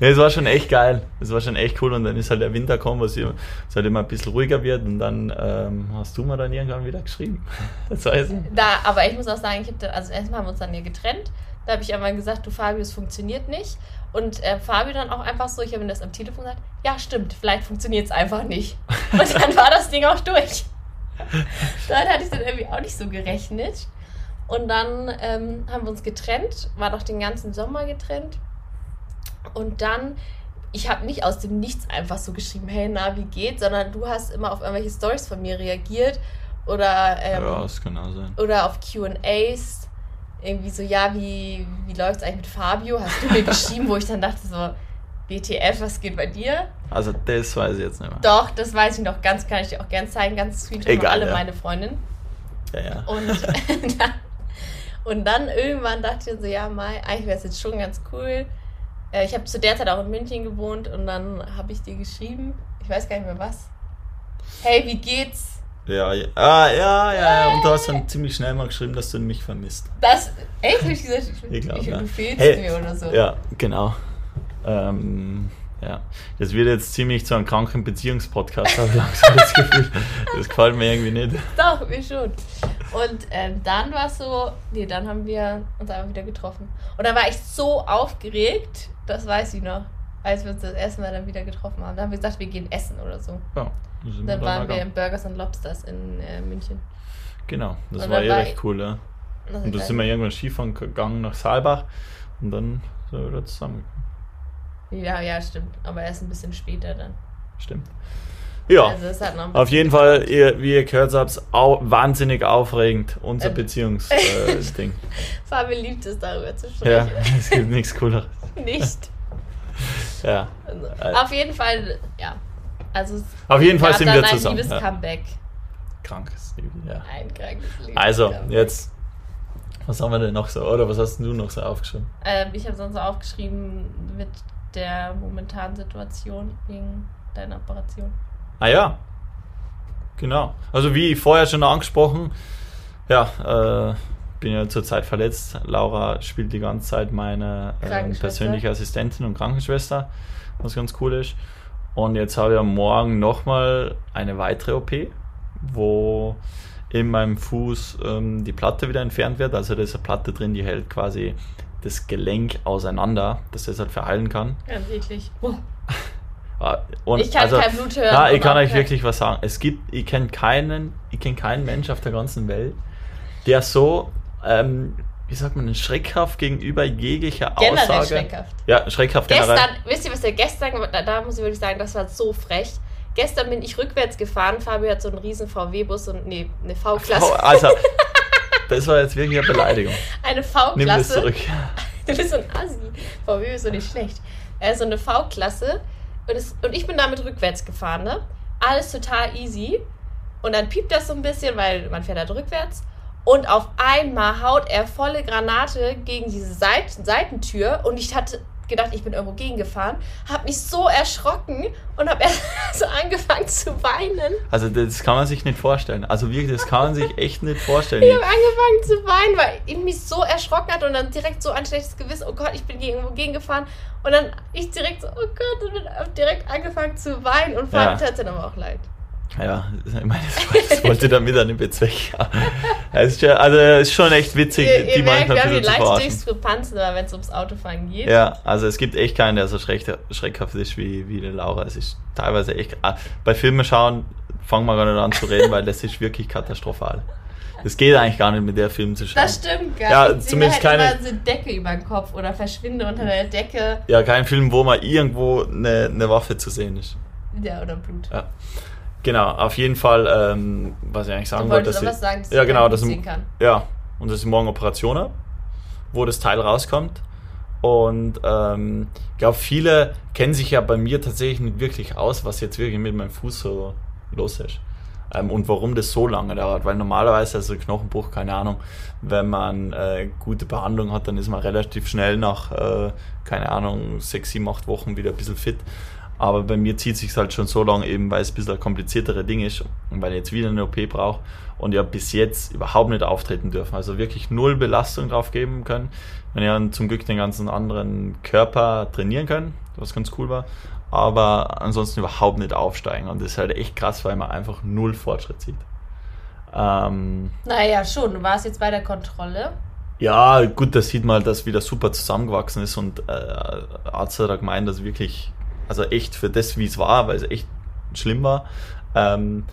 Ja, es war schon echt geil, es war schon echt cool und dann ist halt der Winter gekommen, wo es halt immer ein bisschen ruhiger wird und dann ähm, hast du mir dann irgendwann wieder geschrieben. Das heißt, da, aber ich muss auch sagen, ich hab, also erstmal haben wir uns dann hier getrennt, da habe ich einmal gesagt, du Fabio, es funktioniert nicht. Und äh, Fabio dann auch einfach so, ich habe ihm das am Telefon gesagt, ja stimmt, vielleicht funktioniert es einfach nicht. Und dann war das Ding auch durch. dann hatte ich dann irgendwie auch nicht so gerechnet. Und dann ähm, haben wir uns getrennt, war doch den ganzen Sommer getrennt. Und dann, ich habe nicht aus dem Nichts einfach so geschrieben, hey, na, wie geht's? Sondern du hast immer auf irgendwelche Stories von mir reagiert. Oder, ähm, kann auch sein. oder auf QAs irgendwie so, ja, wie, wie läuft es eigentlich mit Fabio? Hast du mir geschrieben, wo ich dann dachte so, BTF, was geht bei dir? Also das weiß ich jetzt nicht mehr. Doch, das weiß ich noch ganz, kann ich dir auch gerne zeigen, ganz Screenshot Egal, alle ja. meine Freundinnen. Ja, ja. Und, und dann irgendwann dachte ich so, ja, Mai, eigentlich wäre es jetzt schon ganz cool. Äh, ich habe zu der Zeit auch in München gewohnt und dann habe ich dir geschrieben, ich weiß gar nicht mehr was. Hey, wie geht's? Ja, ja. Ah, ja, ja, Und du hast dann ziemlich schnell mal geschrieben, dass du mich vermisst. Das, echt? Hab ich gesagt, ich, ich, glaub, ich ja. du fehlst hey, mir oder so. Ja, genau. Ähm, ja. Das wird jetzt ziemlich zu einem kranken Beziehungspodcast, habe ich langsam das Gefühl. Das gefällt mir irgendwie nicht. Doch, mir schon. Und ähm, dann war es so, nee, dann haben wir uns einfach wieder getroffen. Und dann war ich so aufgeregt, das weiß ich noch, als wir uns das erste Mal dann wieder getroffen haben. Da haben wir gesagt, wir gehen essen oder so. Ja, dann, dann waren wir im Burgers and Lobsters in äh, München. Genau, das und war eh recht cool, ja. Und da sind wir irgendwann Skifahren gegangen nach Saalbach und dann sind wir wieder zusammengekommen. Ja, ja, stimmt. Aber erst ein bisschen später dann. Stimmt. Ja, also auf jeden Fall, ihr, wie ihr gehört habt, au wahnsinnig aufregend, unser ähm. Beziehungsding. Äh, Fabi liebt es, darüber zu sprechen. Ja, es gibt nichts Cooleres. Nicht. ja. Also, auf jeden Fall, ja. Also, auf jeden Fall sind wir zusammen. Ein liebes ja. Comeback. Krankes Leben, ja. Ein krankes Leben. Also, jetzt, was haben wir denn noch so, oder was hast du noch so aufgeschrieben? Ähm, ich habe sonst aufgeschrieben mit der momentanen Situation wegen deiner Operation. Ah ja, genau. Also wie vorher schon angesprochen, ja, äh, bin ja zurzeit verletzt. Laura spielt die ganze Zeit meine äh, persönliche Assistentin und Krankenschwester, was ganz cool ist. Und jetzt habe ich am Morgen nochmal eine weitere OP, wo in meinem Fuß ähm, die Platte wieder entfernt wird. Also da ist eine Platte drin, die hält quasi das Gelenk auseinander, dass es halt verheilen kann. Wirklich. Oh. Ah, und ich kann also, kein Blut hören. Na, ich kann euch wirklich was sagen. Es gibt, ich kenne keinen, ich kenne keinen Mensch auf der ganzen Welt, der so, ähm, wie sagt man, schreckhaft gegenüber jeglicher generell Aussage. schreckhaft. Ja, schreckhaft gestern, generell. Wisst ihr, was der gestern, da, da muss ich wirklich sagen, das war so frech. Gestern bin ich rückwärts gefahren, Fabio hat so einen riesen VW-Bus und nee, eine V-Klasse. Also, das war jetzt wirklich eine Beleidigung. Eine V-Klasse. Nimm das zurück. Du bist so ein Assi. VW ist so nicht schlecht. Äh, so eine V-Klasse und, es, und ich bin damit rückwärts gefahren, ne? Alles total easy. Und dann piept das so ein bisschen, weil man fährt halt rückwärts. Und auf einmal haut er volle Granate gegen diese Seiten, Seitentür. Und ich hatte gedacht, ich bin irgendwo gegengefahren, habe mich so erschrocken und habe erst so angefangen zu weinen. Also das kann man sich nicht vorstellen. Also wirklich, das kann man sich echt nicht vorstellen. ich habe angefangen zu weinen, weil ich mich so erschrocken hat und dann direkt so ein schlechtes Gewissen, oh Gott, ich bin irgendwo gegengefahren. Und dann ich direkt so, oh Gott, und bin direkt angefangen zu weinen und Fabi ja. tat dann aber auch leid. Ja, ich meine, das wollte damit an den Bezweck. Es ist ja, also es ist schon echt witzig, ihr, die ihr manchmal merkt, wir haben die Diskrepanzen, wenn es ums Autofahren geht. Ja, also es gibt echt keinen, der so schreck, schreckhaft ist wie, wie die Laura. Es ist teilweise echt. Ah, bei Filmen schauen fangen wir gar nicht an zu reden, weil das ist wirklich katastrophal. Das geht eigentlich gar nicht mit der Film zu schauen. Das stimmt gar ja, nicht. zumindest halt keine. so Decke über den Kopf oder verschwinde unter der Decke. Ja, kein Film, wo mal irgendwo eine, eine Waffe zu sehen ist. Ja, oder Blut. Ja. Genau, auf jeden Fall, ähm, was ich eigentlich sagen wollte. Dass ich, sagen, dass ja, genau, dass sehen kann. Ja, und das ist morgen Operation habe, wo das Teil rauskommt. Und ähm, ich glaube, viele kennen sich ja bei mir tatsächlich nicht wirklich aus, was jetzt wirklich mit meinem Fuß so los ist. Ähm, und warum das so lange dauert. Weil normalerweise, also Knochenbruch, keine Ahnung, wenn man äh, gute Behandlung hat, dann ist man relativ schnell nach, äh, keine Ahnung, sechs, sieben, acht Wochen wieder ein bisschen fit. Aber bei mir zieht sich halt schon so lange eben, weil es ein bisschen ein kompliziertere Ding ist und weil ich jetzt wieder eine OP brauche und ja bis jetzt überhaupt nicht auftreten dürfen. Also wirklich null Belastung drauf geben können. Wir ja zum Glück den ganzen anderen Körper trainieren können, was ganz cool war. Aber ansonsten überhaupt nicht aufsteigen. Und das ist halt echt krass, weil man einfach null Fortschritt sieht. Ähm, naja, schon. Du warst jetzt bei der Kontrolle. Ja, gut, da sieht man halt, dass wieder super zusammengewachsen ist und äh, Arzt hat gemeint, dass wirklich also echt für das, wie es war, weil es echt schlimm war, ähm,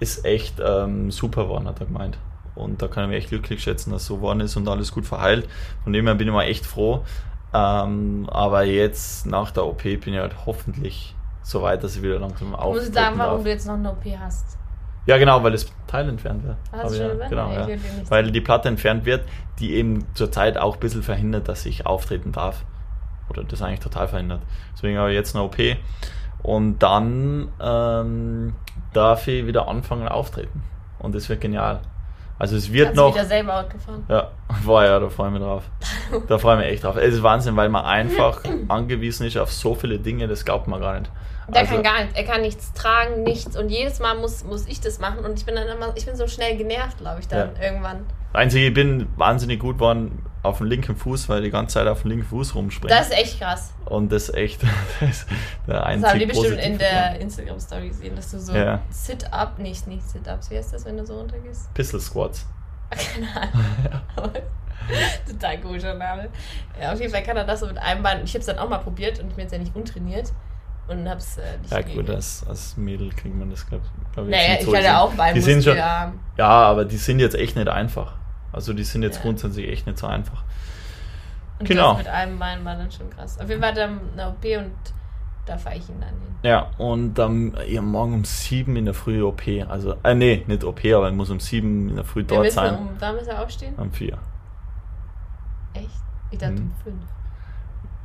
ist echt ähm, super geworden, hat er gemeint. Und da kann ich mich echt glücklich schätzen, dass es so geworden ist und alles gut verheilt. Von dem her bin ich mal echt froh. Ähm, aber jetzt nach der OP bin ich halt hoffentlich so weit, dass ich wieder langsam auf. Du musst sagen, warum darf. du jetzt noch eine OP hast. Ja, genau, weil das Teil entfernt wird. Hast du schon ja, genau, ja. Weil die Platte entfernt wird, die eben zurzeit auch ein bisschen verhindert, dass ich auftreten darf oder das eigentlich total verhindert. Deswegen habe ich jetzt eine OP und dann ähm, darf ich wieder anfangen auftreten und das wird genial. Also es wird Kannst noch. Wieder selber Auto fahren? Ja, war ja, da freue ich mich drauf. da freue ich mich echt drauf. Es ist Wahnsinn, weil man einfach angewiesen ist auf so viele Dinge, das glaubt man gar nicht. Der also, kann gar nichts. Er kann nichts tragen, nichts. Und jedes Mal muss, muss ich das machen. Und ich bin dann immer, ich bin so schnell genervt, glaube ich, dann ja. irgendwann. Einzige, ich bin wahnsinnig gut geworden auf dem linken Fuß, weil ich die ganze Zeit auf dem linken Fuß rumspringe. Das ist echt krass. Und das ist echt das ist der einzige Das haben die bestimmt in der Instagram-Story gesehen, dass du so ja. Sit-Up, nicht, nicht Sit-Ups, wie heißt das, wenn du so runtergehst? Pistol Squats. Keine Ahnung. Total komischer Name. Ja, auf jeden Fall kann er das so mit einem Bein. Ich habe es dann auch mal probiert und ich bin jetzt ja nicht untrainiert und hab's äh, nicht Ja gut, als, als Mädel kriegt man das, glaube glaub ich. Naja, ich hatte auch sind schon, ja, aber die sind jetzt echt nicht einfach. Also die sind jetzt ja. grundsätzlich echt nicht so einfach. Und genau. das mit einem Bein war dann schon krass. Auf jeden Fall er eine OP und da fahre ich ihn dann hin. Ja, und dann ja, morgen um sieben in der Früh OP. Also, äh, nee, nicht OP, aber er muss um sieben in der Früh dort sein. Um, wann muss er aufstehen? Um vier. Echt? Ich dachte hm. um fünf.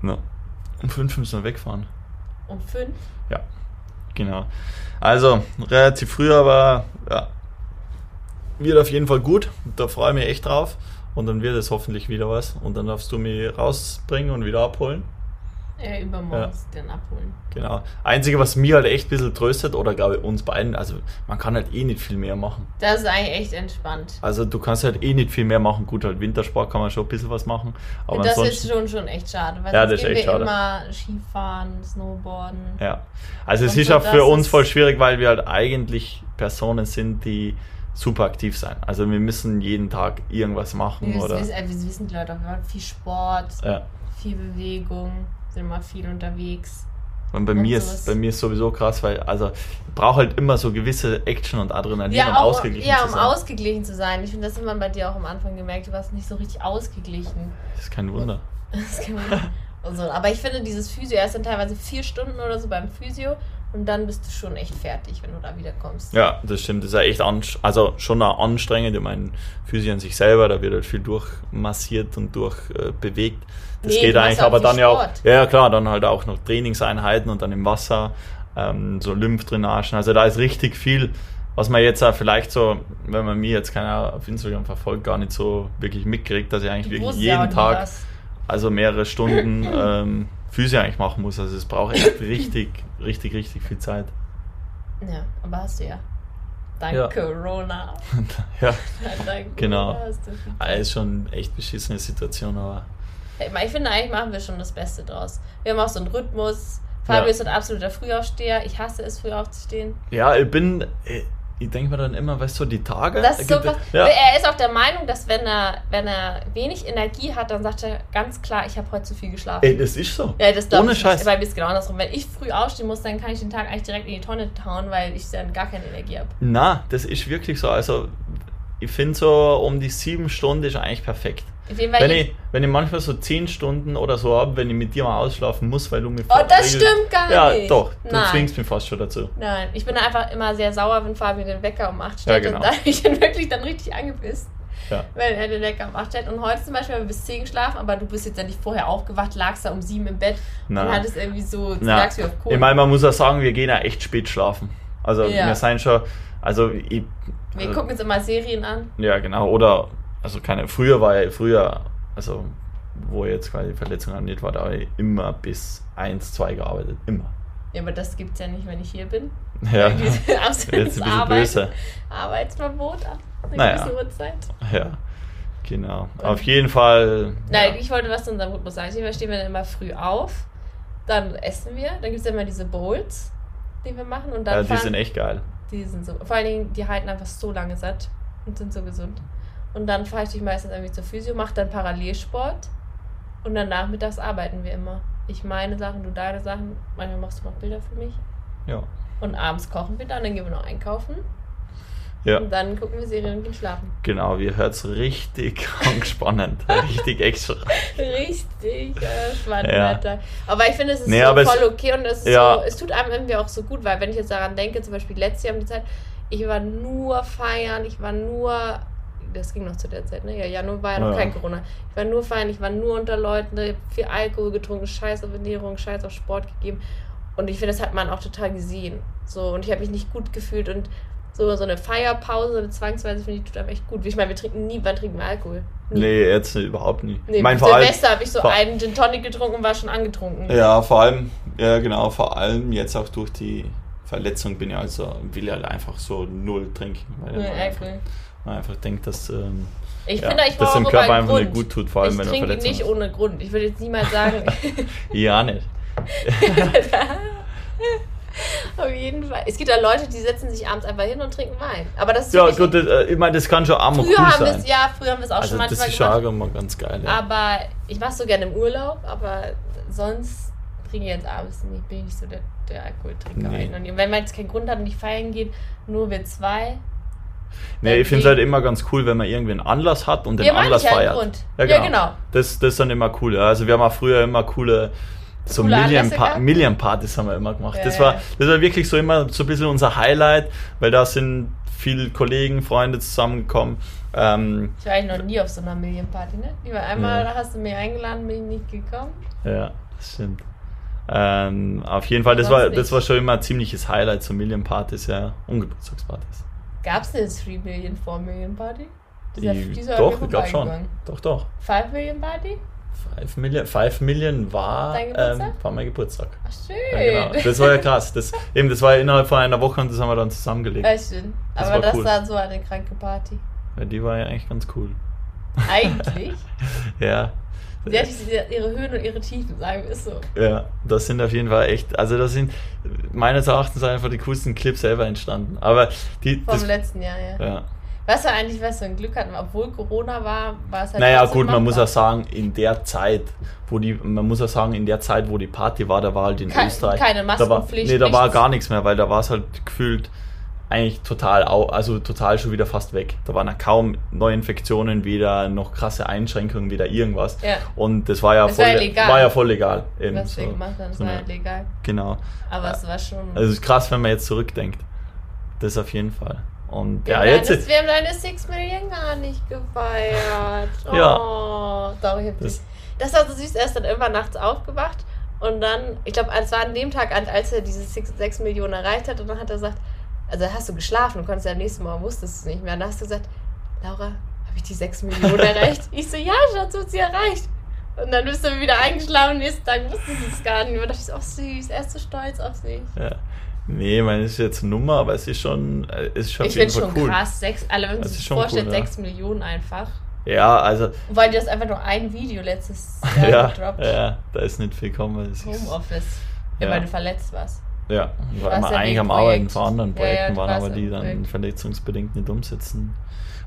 No. Um fünf müssen wir wegfahren. Um fünf? Ja, genau. Also, relativ früh, aber ja, wird auf jeden Fall gut. Da freue ich mich echt drauf. Und dann wird es hoffentlich wieder was. Und dann darfst du mich rausbringen und wieder abholen. Ja, übermorgens ja. den abholen. Genau. Einzige, was mir halt echt ein bisschen tröstet, oder glaube ich uns beiden, also man kann halt eh nicht viel mehr machen. Das ist eigentlich echt entspannt. Also du kannst halt eh nicht viel mehr machen. Gut, halt Wintersport kann man schon ein bisschen was machen. Aber das ist schon, schon echt schade, weil ja, das ist echt schade. immer Skifahren, Snowboarden. Ja. Also es ist auch für uns voll schwierig, weil wir halt eigentlich Personen sind, die super aktiv sein. Also wir müssen jeden Tag irgendwas machen. Wir oder wissen, wir wissen die Leute auch, viel Sport, ja. viel Bewegung, sind immer viel unterwegs. Und bei, und mir ist, bei mir ist sowieso krass, weil also brauche halt immer so gewisse Action und Adrenalin, ja, um auch, ausgeglichen ja, zu sein. Ja, um ausgeglichen zu sein. Ich finde, das hat man bei dir auch am Anfang gemerkt, du warst nicht so richtig ausgeglichen. Das ist kein Wunder. das ist kein Wunder. so. Aber ich finde, dieses Physio, er ist dann teilweise vier Stunden oder so beim Physio und dann bist du schon echt fertig, wenn du da wiederkommst. Ja, das stimmt. Das ist ja echt also schon auch anstrengend. Ich meine, Physio an sich selber, da wird halt viel durchmassiert und durchbewegt. Äh, das nee, geht eigentlich, aber dann Sport. ja auch, ja klar, dann halt auch noch Trainingseinheiten und dann im Wasser, ähm, so Lymphdrainagen. Also da ist richtig viel, was man jetzt auch vielleicht so, wenn man mir jetzt keiner auf Instagram verfolgt, gar nicht so wirklich mitkriegt, dass ich eigentlich du wirklich jeden Tag, also mehrere Stunden ähm, Physio eigentlich machen muss. Also es braucht echt richtig, richtig, richtig viel Zeit. Ja, aber hast du ja. Dank ja. Corona. ja, Dank genau. Corona ah, ist schon echt beschissene Situation, aber. Ich finde, eigentlich machen wir schon das Beste draus. Wir haben auch so einen Rhythmus. Fabio ja. ist ein absoluter Frühaufsteher. Ich hasse es, früh aufzustehen. Ja, ich bin äh, ich denke mir dann immer, weißt du, die Tage. Das ist so krass. Ja. Er ist auch der Meinung, dass wenn er, wenn er wenig Energie hat, dann sagt er ganz klar, ich habe heute zu viel geschlafen. Ey, das ist so. Ja, das Ohne Scheiß. Bei mir ist genau andersrum. Wenn ich früh aufstehen muss, dann kann ich den Tag eigentlich direkt in die Tonne hauen, weil ich dann gar keine Energie habe. Na, das ist wirklich so. Also, ich finde so um die sieben Stunden ist eigentlich perfekt. Wenn ich, wenn ich manchmal so zehn Stunden oder so habe, wenn ich mit dir mal ausschlafen muss, weil du mir Oh, das stimmt gar nicht. Ja, doch. Du Nein. zwingst mich fast schon dazu. Nein, ich bin einfach immer sehr sauer, wenn Fabian den Wecker um 8 stellt. Ja, genau. Und da habe ich ihn wirklich dann richtig angepisst. Ja. Wenn er den Wecker um 8 stellt. Und heute zum Beispiel haben wir bis 10 geschlafen, aber du bist jetzt ja nicht vorher aufgewacht, lagst da um 7 im Bett Nein. und hattest irgendwie so, du lagst wie auf Kohle. Ich meine, man muss ja sagen, wir gehen ja echt spät schlafen. Also ja. wir seien schon, also ich, Wir gucken uns immer Serien an. Ja, genau. Oder, also keine, früher war ja, früher also wo jetzt quasi die Verletzung nicht war, da ich immer bis 1, 2 gearbeitet. Immer. Ja, aber das gibt es ja nicht, wenn ich hier bin. Ja, jetzt ein bisschen Arbeit, böse. Arbeitsverbot eine naja. gewisse Uhrzeit. Ja, genau. Und auf jeden Fall. Nein, ja. ich wollte was zu unserem Rhythmus sagen. Wir stehen wir dann immer früh auf, dann essen wir, dann gibt es immer diese Bowls, die wir machen. Und dann ja, die fahren, sind echt geil. Die sind so. Vor allen Dingen, die halten einfach so lange satt und sind so gesund. Und dann fahre ich dich meistens irgendwie zur Physio, mache dann Parallelsport und dann nachmittags arbeiten wir immer. Ich meine Sachen, du deine Sachen. Manchmal machst du noch Bilder für mich. Ja. Und abends kochen wir dann, dann gehen wir noch einkaufen. Ja. Und dann gucken wir Serien und gehen schlafen. Genau, wir hört es richtig spannend. richtig extra. richtig äh, spannend, ja. Alter. Aber ich finde, es ist nee, so voll okay und es, ja. so, es tut einem irgendwie auch so gut, weil wenn ich jetzt daran denke, zum Beispiel letztes Jahr um die Zeit, ich war nur feiern, ich war nur das ging noch zu der Zeit, ne? Ja, Januar war ja noch ja. kein Corona. Ich war nur fein, ich war nur unter Leuten, ich viel Alkohol getrunken, Scheiß auf Ernährung, Scheiß auf Sport gegeben. Und ich finde, das hat man auch total gesehen. So, und ich habe mich nicht gut gefühlt und so, so eine Feierpause, eine zwangsweise finde ich tut einem echt gut. Ich meine, wir trinken nie, wann trinken wir Alkohol? Nie. Nee, jetzt überhaupt nie. Nee, mein, Silvester habe ich so einen Gin Tonic getrunken und war schon angetrunken. Ja, vor allem, ja genau, vor allem jetzt auch durch die Verletzung bin ich also, will ich halt einfach so null trinken. Weil nee, Alkohol einfach denkt, dass ähm, ich ja, finde, ich das dem Körper einfach Grund. nicht gut tut, vor allem ich wenn er verletzt ist. Nicht ohne Grund. Ich würde jetzt niemals sagen. ja, nicht. Auf jeden Fall. Es gibt ja Leute, die setzen sich abends einfach hin und trinken Wein. Aber das ist Ja, gut, das, äh, ich meine, das kann schon arm früher cool haben sein. Ja, früher haben wir es auch also schon manchmal Das ist schon immer ganz geil. Ja. Aber ich mache es so gerne im Urlaub, aber sonst trinke ich jetzt abends nicht. Bin ich nicht so der, der Alkoholtrinker. Nee. Und wenn man jetzt keinen Grund hat und nicht feiern geht, nur wir zwei. Nee, ich finde es halt immer ganz cool, wenn man irgendwie einen Anlass hat und den ja, Anlass feiert. Grund. Ja, genau. ja, genau. Das, das ist dann immer cool. Also wir haben auch früher immer coole so Million, pa Million haben wir immer gemacht. Ja, das, war, das war wirklich so immer so ein bisschen unser Highlight, weil da sind viele Kollegen, Freunde zusammengekommen. Ähm, ich war eigentlich noch nie auf so einer Million Party, ne? Lieber einmal ja. hast du mich eingeladen, bin ich nicht gekommen. Ja, das stimmt. Ähm, auf jeden Fall, das war, das war schon immer ein ziemliches Highlight, so Million Partys, ja, und Geburtstagspartys. Gab es eine 3 Million, 4 Million Party? Dieser, dieser doch, ich glaube schon. Doch, doch. 5 Million Party? 5 Million, 5 Million war, ähm, war mein Geburtstag. Ach, schön. Ja, genau. Das war ja krass. Das, eben, das war ja innerhalb von einer Woche und das haben wir dann zusammengelegt. Ja, schön. Das Aber das cool. war so eine kranke Party. Ja, die war ja eigentlich ganz cool. Eigentlich? ja. Sie hat ihre Höhen und ihre Tiefen, sagen wir es so. Ja, das sind auf jeden Fall echt, also das sind meines Erachtens einfach die coolsten Clips selber entstanden. Aber die. Vom das, letzten Jahr, ja. ja. Was wir eigentlich, was wir ein Glück hatten, obwohl Corona war, war es halt. Naja, gut, man muss auch sagen, in der Zeit, wo die, man muss auch sagen, in der Zeit, wo die Party war, da war halt in Kein, Österreich. Keine Maskenpflicht. Da war, nee, da war gar nichts mehr, weil da war es halt gefühlt eigentlich total, also total schon wieder fast weg. Da waren ja kaum Neuinfektionen, weder noch krasse Einschränkungen, weder irgendwas. Ja. Und das war ja, das voll, war, legal. war ja voll legal. Eben Deswegen so, macht das so war ja legal. Genau. Aber es war schon. Also es ist krass, wenn man jetzt zurückdenkt. Das auf jeden Fall. Und wir ja, jetzt. Das, wir haben deine Six Million gar nicht gefeiert. Oh, ja. Doch, ich hab das, das war so süß. Er ist dann irgendwann nachts aufgewacht und dann, ich glaube, es war an dem Tag, als er diese 6 Millionen erreicht hat, und dann hat er gesagt, also hast du geschlafen und konntest ja am nächsten Mal wusstest du es nicht mehr. Und dann hast du gesagt, Laura, habe ich die 6 Millionen erreicht? ich so, ja, Schatz, du hast sie erreicht. Und dann bist du wieder eingeschlafen und nächsten Tag wusstest du es gar nicht. Und dachte ich so, oh süß, er ist so stolz auf sich. Ja. Nee, meine ist jetzt eine Nummer, aber es ist schon, äh, ist schon ich finde schon cool. krass, sechs, alle, wenn man sich vorstellt, cool, 6 ja. Millionen einfach. Ja, also. Weil die das einfach nur ein Video letztes Jahr ja, gedroppt. Ja, da ist nicht viel gekommen. Homeoffice. Ja, ja, weil du verletzt warst. Ja, weil wir eigentlich am Arbeiten vor anderen Projekten waren, aber die dann Projekt. verletzungsbedingt nicht umsetzen,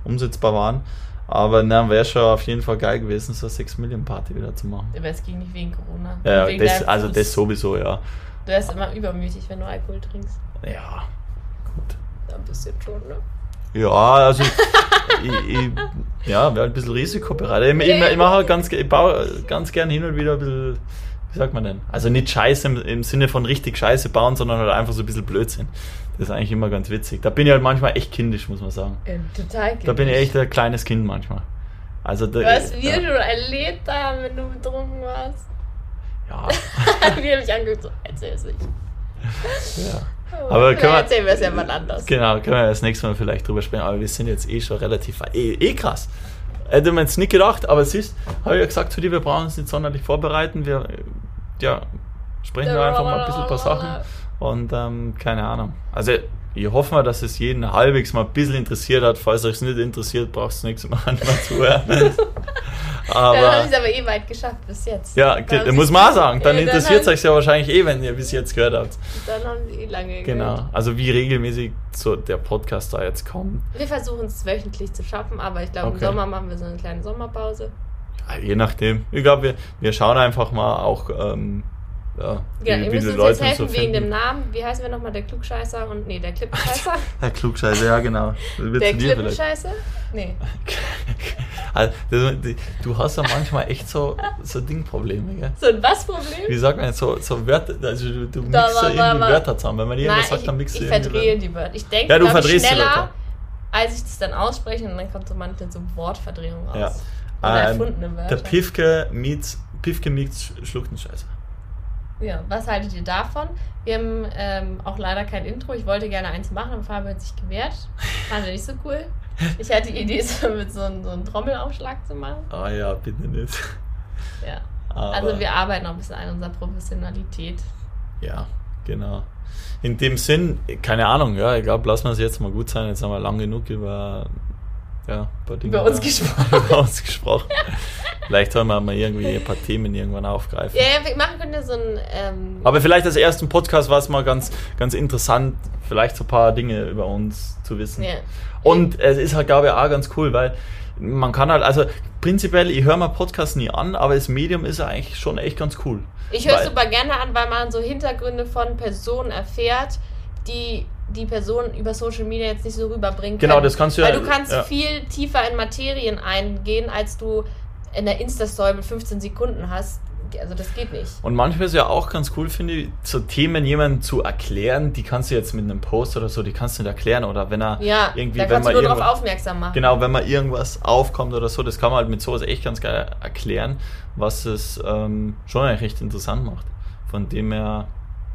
umsetzbar waren. Aber dann wäre schon auf jeden Fall geil gewesen, so eine 6 Millionen Party wieder zu machen. Aber es ging nicht wegen Corona. Ja, wegen das, also das sowieso, ja. Du wirst immer übermütig, wenn du Alkohol trinkst. Ja, gut. Ein bisschen schon, ne? Ja, also ich, ich, ja, wäre ein bisschen risikobereit. Ich, ich, ich mache halt ganz, ich baue ganz gern hin und wieder ein bisschen wie sagt man denn? Also nicht Scheiße im, im, Sinne von richtig Scheiße bauen, sondern halt einfach so ein bisschen Blödsinn. Das ist eigentlich immer ganz witzig. Da bin ich halt manchmal echt kindisch, muss man sagen. Ja, total kindisch. Da bin ich echt ein kleines Kind manchmal. Also da, Was wir ja. schon erlebt haben, wenn du betrunken warst. Ja. Wie habe ich angeguckt, so, erzähl es nicht. Ja. Aber können wir, erzählen wir es ja mal anders. Genau, können wir das nächste Mal vielleicht drüber sprechen. Aber wir sind jetzt eh schon relativ. Eh, eh krass. Hätte man jetzt nicht gedacht, aber es ist, habe ich ja gesagt zu dir, wir brauchen uns nicht sonderlich vorbereiten. Wir ja, sprechen wir einfach mal ein bisschen ein paar Sachen. Und ähm, keine Ahnung. Also ich hoffe mal, dass es jeden halbwegs mal ein bisschen interessiert hat. Falls euch es nicht interessiert, braucht es nichts mehr zuhören. aber, dann haben sie aber eh weit geschafft bis jetzt. Ja, okay, muss man auch sagen. Dann interessiert es euch ja wahrscheinlich eh, wenn ihr bis jetzt gehört habt. Dann haben sie eh lange gehört. Genau. Also wie regelmäßig so der Podcast da jetzt kommt. Wir versuchen es wöchentlich zu schaffen, aber ich glaube, okay. im Sommer machen wir so eine kleine Sommerpause. Ja, je nachdem. Ich glaube, wir, wir schauen einfach mal auch... Ähm, ja, ja wie, ihr müsst uns Leute jetzt helfen so wegen dem Namen. Wie heißen wir nochmal? Der Klugscheißer und. Nee, der Klippenscheißer. der Klugscheißer, ja, genau. Der Klippenscheißer? Nee. also, du hast ja manchmal echt so, so Dingprobleme, gell? So ein was Problem? Wie sagt man jetzt so, so Wörter, also du, du da mixst ja irgendwie Wörter zusammen. Wenn man irgendwas sagt, dann mixst du Ich verdrehe die Wörter. Ich denke, ja, du verdrehst schneller, als ich das dann ausspreche und dann kommt so manchmal so Wortverdrehung raus. Ja. Oder ähm, erfundene Wörter. Der Pifke meets, Pifke meets Schluchtenscheißer. Ja, was haltet ihr davon? Wir haben ähm, auch leider kein Intro. Ich wollte gerne eins machen, aber Fabio hat sich gewehrt. Fand er nicht so cool. Ich hatte die Idee, so mit so einem, so einem Trommelaufschlag zu machen. Ah ja, bitte nicht. Ja. Aber also wir arbeiten auch ein bisschen an unserer Professionalität. Ja, genau. In dem Sinn, keine Ahnung, ja, ich glaube, lassen wir es jetzt mal gut sein. Jetzt haben wir lang genug über ja, über uns gesprochen. über uns gesprochen. vielleicht sollen wir mal irgendwie ein paar Themen irgendwann aufgreifen. Ja, wir machen können so ein. Ähm Aber vielleicht als ersten Podcast war es mal ganz, ganz interessant, vielleicht so ein paar Dinge über uns zu wissen. Ja. Und es ist halt, glaube ich, auch ganz cool, weil man kann halt, also prinzipiell, ich höre mal Podcasts nie an, aber das Medium ist ja eigentlich schon echt ganz cool. Ich höre es super gerne an, weil man so Hintergründe von Personen erfährt, die die Person über Social Media jetzt nicht so rüberbringen Genau, das kannst du Weil ja. du kannst ja. viel tiefer in Materien eingehen, als du in der Insta-Story mit 15 Sekunden hast. Also das geht nicht. Und manchmal ist ja auch ganz cool, finde ich, so Themen jemandem zu erklären, die kannst du jetzt mit einem Post oder so, die kannst du nicht erklären. Oder wenn er ja, irgendwie, da wenn kannst man du nur darauf aufmerksam machen. Genau, wenn mal irgendwas aufkommt oder so, das kann man halt mit sowas echt ganz geil erklären, was es ähm, schon recht interessant macht. Von dem her,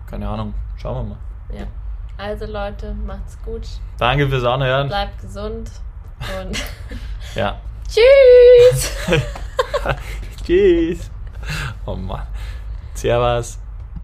keine Ahnung, schauen wir mal. Ja. Also Leute, macht's gut. Danke fürs Anhören. Bleibt gesund und ja. Tschüss. Tschüss. Oh Mann. Servus.